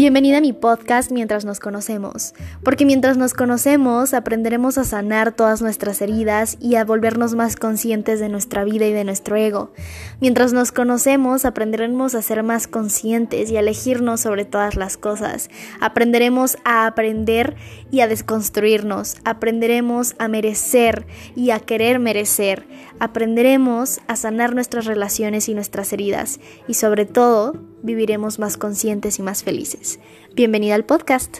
Bienvenida a mi podcast Mientras nos conocemos, porque mientras nos conocemos aprenderemos a sanar todas nuestras heridas y a volvernos más conscientes de nuestra vida y de nuestro ego. Mientras nos conocemos aprenderemos a ser más conscientes y a elegirnos sobre todas las cosas. Aprenderemos a aprender y a desconstruirnos. Aprenderemos a merecer y a querer merecer. Aprenderemos a sanar nuestras relaciones y nuestras heridas y sobre todo viviremos más conscientes y más felices. Bienvenida al podcast.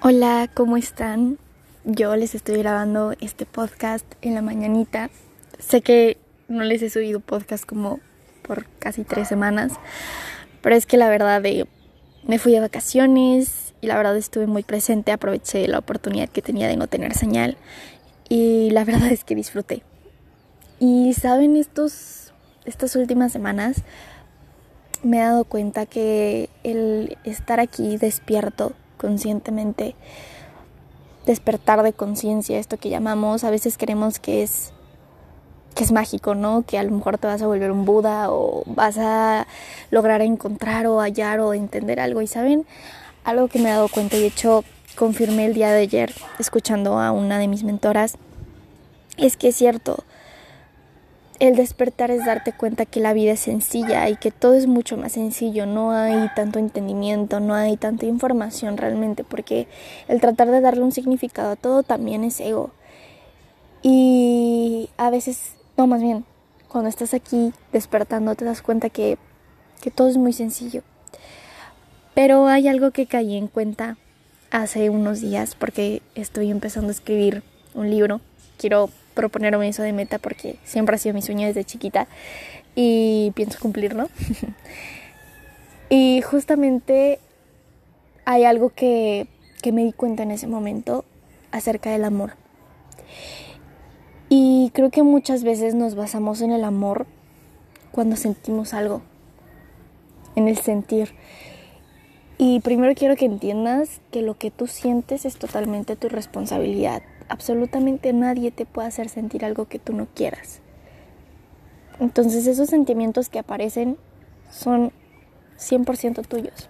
Hola, ¿cómo están? Yo les estoy grabando este podcast en la mañanita. Sé que no les he subido podcast como por casi tres semanas, pero es que la verdad de, me fui de vacaciones y la verdad estuve muy presente, aproveché la oportunidad que tenía de no tener señal y la verdad es que disfruté. Y saben, estos, estas últimas semanas me he dado cuenta que el estar aquí despierto conscientemente, despertar de conciencia, esto que llamamos, a veces queremos que es que es mágico, ¿no? Que a lo mejor te vas a volver un Buda o vas a lograr encontrar o hallar o entender algo. Y saben, algo que me he dado cuenta y de hecho confirmé el día de ayer escuchando a una de mis mentoras, es que es cierto, el despertar es darte cuenta que la vida es sencilla y que todo es mucho más sencillo, no hay tanto entendimiento, no hay tanta información realmente, porque el tratar de darle un significado a todo también es ego. Y a veces, no más bien, cuando estás aquí despertando te das cuenta que, que todo es muy sencillo. Pero hay algo que caí en cuenta hace unos días porque estoy empezando a escribir un libro. Quiero proponerme eso de meta porque siempre ha sido mi sueño desde chiquita y pienso cumplirlo. y justamente hay algo que, que me di cuenta en ese momento acerca del amor. Y creo que muchas veces nos basamos en el amor cuando sentimos algo, en el sentir. Y primero quiero que entiendas que lo que tú sientes es totalmente tu responsabilidad absolutamente nadie te puede hacer sentir algo que tú no quieras. Entonces esos sentimientos que aparecen son 100% tuyos.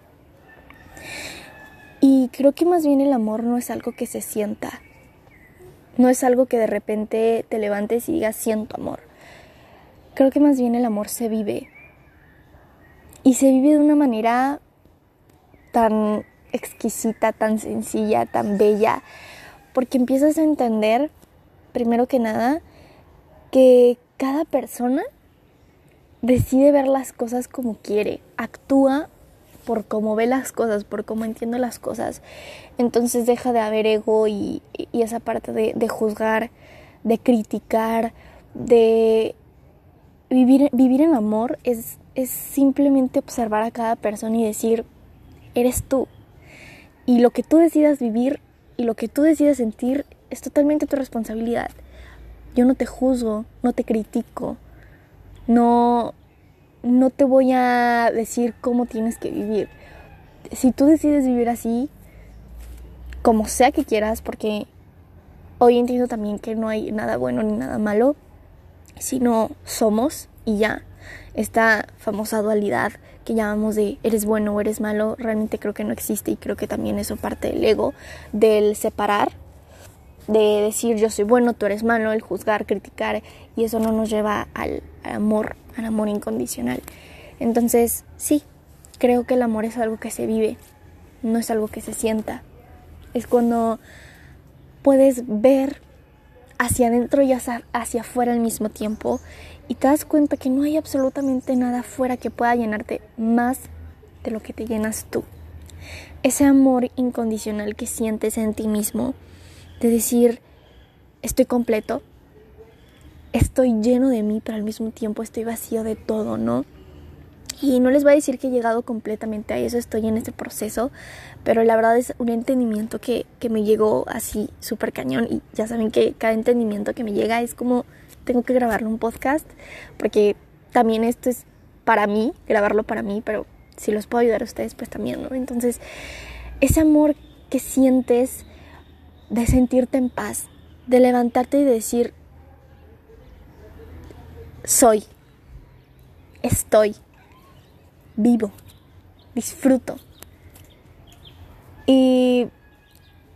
Y creo que más bien el amor no es algo que se sienta. No es algo que de repente te levantes y digas siento amor. Creo que más bien el amor se vive. Y se vive de una manera tan exquisita, tan sencilla, tan bella, porque empiezas a entender, primero que nada, que cada persona decide ver las cosas como quiere, actúa por cómo ve las cosas, por cómo entiende las cosas. Entonces deja de haber ego y, esa parte de, de, juzgar, de criticar, de vivir, vivir en amor es, es simplemente observar a cada persona y decir, eres tú. Y lo que tú decidas vivir y lo que tú decides sentir es totalmente tu responsabilidad. Yo no te juzgo, no te critico, no, no te voy a decir cómo tienes que vivir. Si tú decides vivir así, como sea que quieras, porque hoy entiendo también que no hay nada bueno ni nada malo, sino somos y ya. Esta famosa dualidad que llamamos de eres bueno o eres malo, realmente creo que no existe y creo que también eso parte del ego, del separar, de decir yo soy bueno, tú eres malo, el juzgar, criticar y eso no nos lleva al, amor, al amor incondicional. Entonces, sí, creo que el amor es algo que se vive, no es algo que se sienta. Es cuando puedes ver hacia adentro y hacia, hacia afuera al mismo tiempo y te das cuenta que no hay absolutamente nada afuera que pueda llenarte más de lo que te llenas tú. Ese amor incondicional que sientes en ti mismo, de decir, estoy completo, estoy lleno de mí, pero al mismo tiempo estoy vacío de todo, ¿no? Y no les voy a decir que he llegado completamente a eso, estoy en ese proceso, pero la verdad es un entendimiento que, que me llegó así súper cañón y ya saben que cada entendimiento que me llega es como tengo que grabarlo un podcast porque también esto es para mí, grabarlo para mí, pero si los puedo ayudar a ustedes, pues también, ¿no? Entonces, ese amor que sientes de sentirte en paz, de levantarte y decir, soy. estoy, vivo, disfruto. Y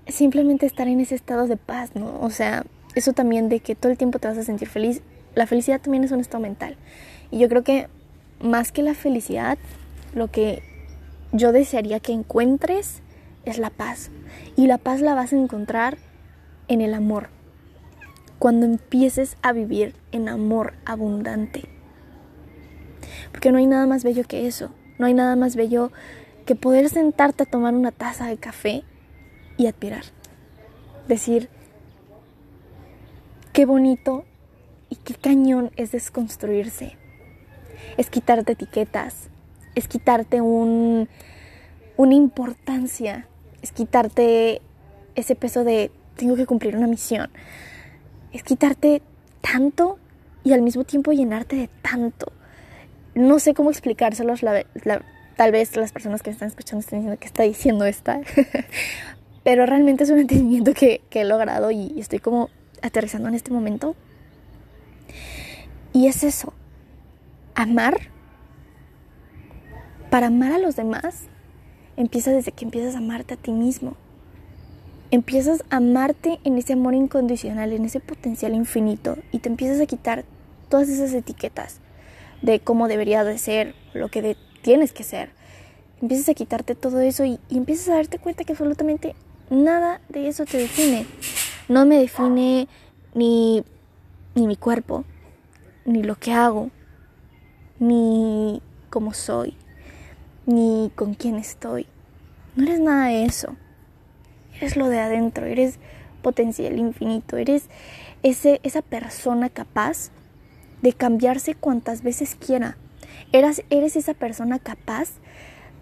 simplemente estar en ese estado de paz, ¿no? O sea, eso también de que todo el tiempo te vas a sentir feliz. La felicidad también es un estado mental. Y yo creo que más que la felicidad, lo que yo desearía que encuentres es la paz. Y la paz la vas a encontrar en el amor. Cuando empieces a vivir en amor abundante. Porque no hay nada más bello que eso. No hay nada más bello que poder sentarte a tomar una taza de café y admirar. Decir, qué bonito y qué cañón es desconstruirse. Es quitarte etiquetas, es quitarte un, una importancia, es quitarte ese peso de tengo que cumplir una misión, es quitarte tanto y al mismo tiempo llenarte de tanto. No sé cómo explicárselos, tal vez las personas que me están escuchando están diciendo que está diciendo esta, pero realmente es un entendimiento que, he logrado y estoy como aterrizando en este momento. Y es eso, amar, para amar a los demás, empieza desde que empiezas a amarte a ti mismo. Empiezas a amarte en ese amor incondicional, en ese potencial infinito y te empiezas a quitar todas esas etiquetas de cómo debería de ser, lo que tienes que ser. Empiezas a quitarte todo eso y, y empiezas a darte cuenta que absolutamente nada de eso te define. No me define ni, ni mi cuerpo, ni lo que hago, ni cómo soy, ni con quién estoy. No eres nada de eso. Eres lo de adentro, eres potencial infinito, eres ese, esa persona capaz de cambiarse cuantas veces quiera. Eres, eres esa persona capaz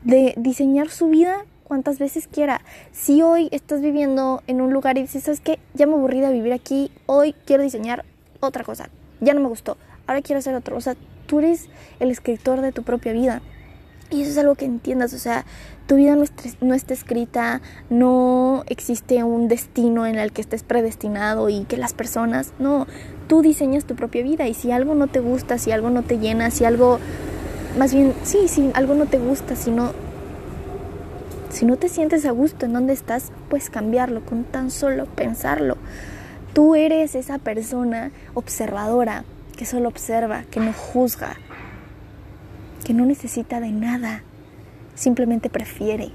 de diseñar su vida cuantas veces quiera. Si hoy estás viviendo en un lugar y dices, ¿sabes qué? Ya me aburrí de vivir aquí, hoy quiero diseñar otra cosa, ya no me gustó, ahora quiero hacer otro. O sea, tú eres el escritor de tu propia vida. Y eso es algo que entiendas, o sea, tu vida no, no está escrita, no existe un destino en el que estés predestinado y que las personas, no, tú diseñas tu propia vida y si algo no te gusta, si algo no te llena, si algo, más bien, sí, si algo no te gusta, si no, si no te sientes a gusto en donde estás, puedes cambiarlo con tan solo pensarlo. Tú eres esa persona observadora que solo observa, que no juzga, que no necesita de nada, simplemente prefiere.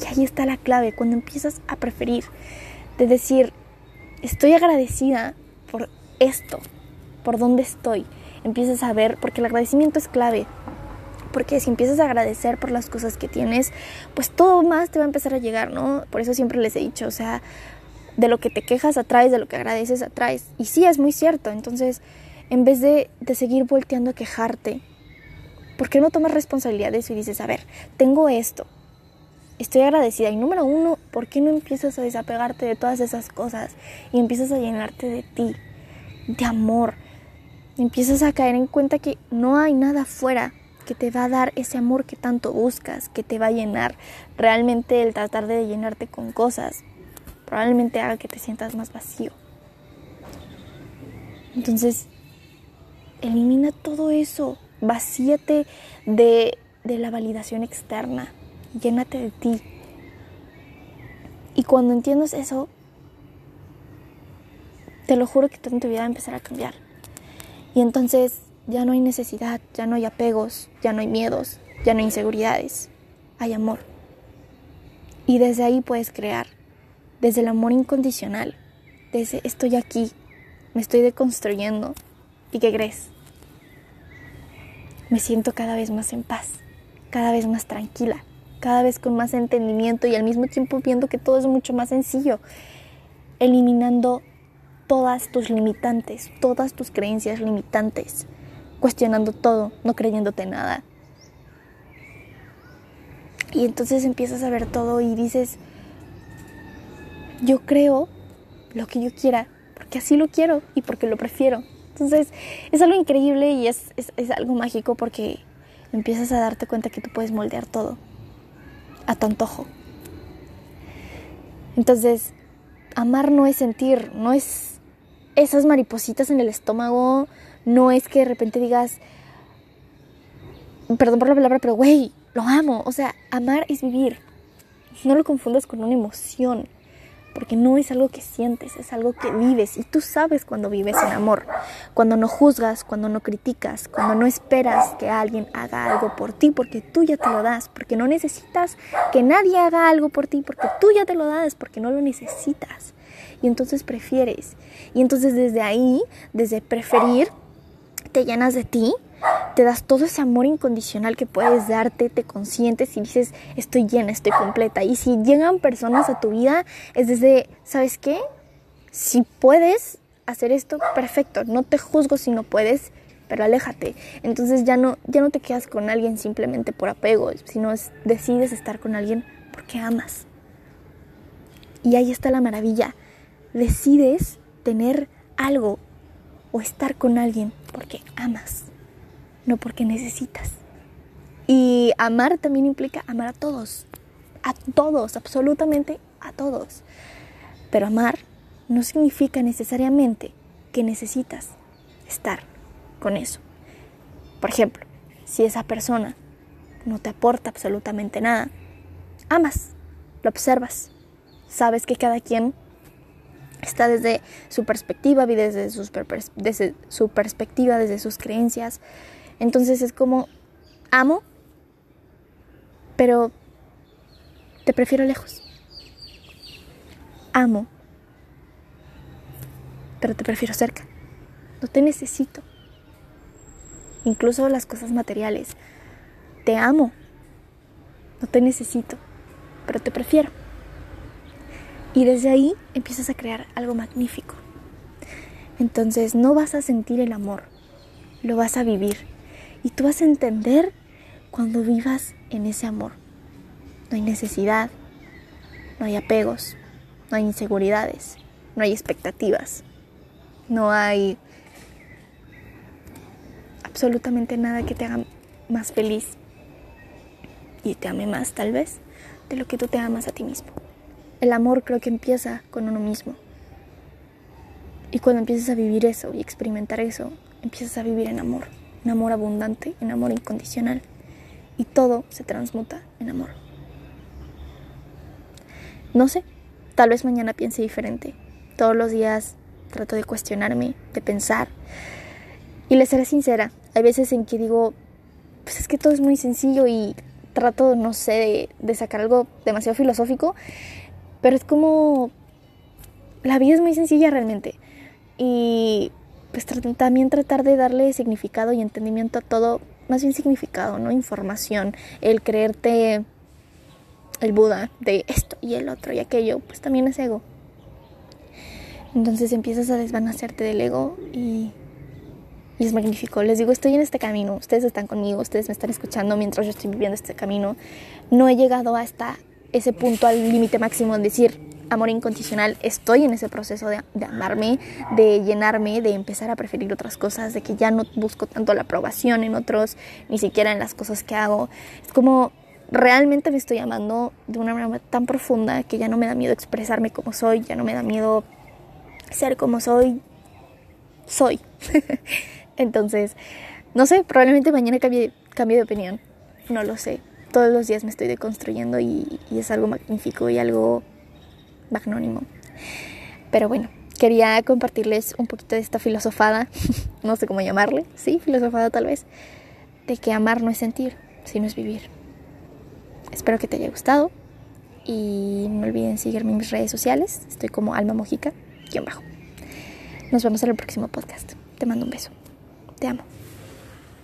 Y ahí está la clave, cuando empiezas a preferir, de decir, estoy agradecida por esto, por dónde estoy. Empiezas a ver, porque el agradecimiento es clave. Porque si empiezas a agradecer por las cosas que tienes, pues todo más te va a empezar a llegar, ¿no? Por eso siempre les he dicho, o sea, de lo que te quejas atraes, de lo que agradeces atraes. Y sí, es muy cierto. Entonces, en vez de, de seguir volteando a quejarte, ¿por qué no tomas responsabilidad de eso y dices, a ver, tengo esto, estoy agradecida. Y número uno, ¿por qué no empiezas a desapegarte de todas esas cosas y empiezas a llenarte de ti, de amor? Empiezas a caer en cuenta que no hay nada afuera que te va a dar ese amor que tanto buscas, que te va a llenar. Realmente el tratar de llenarte con cosas probablemente haga que te sientas más vacío. Entonces, elimina todo eso, vacíate de, de la validación externa, llénate de ti. Y cuando entiendas eso, te lo juro que toda tu vida va a empezar a cambiar. Y entonces ya no hay necesidad, ya no hay apegos, ya no hay miedos, ya no hay inseguridades, hay amor. Y desde ahí puedes crear, desde el amor incondicional, desde estoy aquí, me estoy deconstruyendo. ¿Y qué crees? Me siento cada vez más en paz, cada vez más tranquila, cada vez con más entendimiento y al mismo tiempo viendo que todo es mucho más sencillo, eliminando todas tus limitantes, todas tus creencias limitantes cuestionando todo, no creyéndote nada. Y entonces empiezas a ver todo y dices, yo creo lo que yo quiera, porque así lo quiero y porque lo prefiero. Entonces es algo increíble y es, es, algo mágico porque empiezas a darte cuenta que tú puedes moldear todo a tu antojo. Entonces, amar no es sentir, no es esas maripositas en el estómago, no es que de repente digas, perdón por la palabra, pero güey, lo amo. O sea, amar es vivir. No lo confundas con una emoción, porque no es algo que sientes, es algo que vives. Y tú sabes cuando vives en amor, cuando no juzgas, cuando no criticas, cuando no esperas que alguien haga algo por ti, porque tú ya te lo das, porque no necesitas que nadie haga algo por ti, porque tú ya te lo das, porque no lo necesitas. Y entonces prefieres. Y entonces desde ahí, desde preferir, te llenas de ti te das todo ese amor incondicional que puedes darte, te consientes y dices, estoy llena, estoy completa. Y si llegan personas a tu vida, es desde, ¿sabes qué? Si puedes hacer esto, perfecto, no te juzgo si no puedes, pero aléjate. Entonces ya no, ya no te quedas con alguien simplemente por apego, sino decides estar con alguien porque amas. Y ahí está la maravilla. Decides tener algo o estar con alguien porque amas no porque necesitas. Y amar también implica amar a todos, a todos, absolutamente a todos. Pero amar no significa necesariamente que necesitas estar con eso. Por ejemplo, si esa persona no te aporta absolutamente nada, amas, lo observas, sabes que cada quien está desde su perspectiva, desde, desde su perspectiva, desde sus creencias, entonces es como, amo, pero te prefiero lejos. Amo, pero te prefiero cerca. No te necesito. Incluso las cosas materiales. Te amo. No te necesito, pero te prefiero. Y desde ahí empiezas a crear algo magnífico. Entonces no vas a sentir el amor, lo vas a vivir. Y tú vas a entender cuando vivas en ese amor. No hay necesidad, no hay apegos, no hay inseguridades, no hay expectativas, no hay absolutamente nada que te haga más feliz y te ame más tal vez de lo que tú te amas a ti mismo. El amor creo que empieza con uno mismo. Y cuando empiezas a vivir eso y experimentar eso, empiezas a vivir en amor en amor abundante, en amor incondicional. Y todo se transmuta en amor. No sé, tal vez mañana piense diferente. Todos los días trato de cuestionarme, de pensar. Y le seré sincera, hay veces en que digo, pues es que todo es muy sencillo y trato, no sé, de, de sacar algo demasiado filosófico, pero es como, la vida es muy sencilla realmente. Y pues también tratar de darle significado y entendimiento a todo, más bien significado, ¿no? Información, el creerte el Buda de esto y el otro y aquello, pues también es ego. Entonces empiezas a desvanecerte del ego y, y, es magnífico. Les digo, estoy en este camino, ustedes están conmigo, ustedes me están escuchando mientras yo estoy viviendo este camino. No he llegado hasta ese punto al límite máximo de decir, amor incondicional, estoy en ese proceso de, amarme, de llenarme, de empezar a preferir otras cosas, de que ya no busco tanto la aprobación en otros, ni siquiera en las cosas que hago. Es como realmente me estoy amando de una manera tan profunda que ya no me da miedo expresarme como soy, ya no me da miedo ser como soy, soy. Entonces, no sé, probablemente mañana cambie, cambie de opinión, no lo sé. Todos los días me estoy deconstruyendo y es algo magnífico y algo magnónimo. Pero bueno, quería compartirles un poquito de esta filosofada, no sé cómo llamarle, sí, filosofada tal vez, de que amar no es sentir, sino es vivir. Espero que te haya gustado y no olviden seguirme en mis redes sociales, estoy como Alma Mojica, guion bajo. Nos vemos en el próximo podcast. Te mando un beso. Te amo.